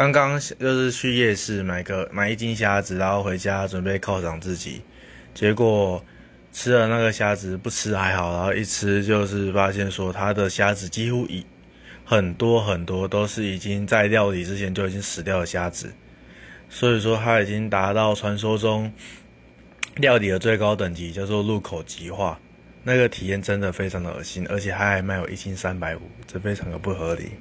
刚刚就是去夜市买个买一斤虾子，然后回家准备犒赏自己，结果吃了那个虾子不吃还好，然后一吃就是发现说它的虾子几乎已很多很多都是已经在料理之前就已经死掉的虾子，所以说它已经达到传说中料理的最高等级，叫做入口即化，那个体验真的非常的恶心，而且它还卖我一斤三百五，这非常的不合理。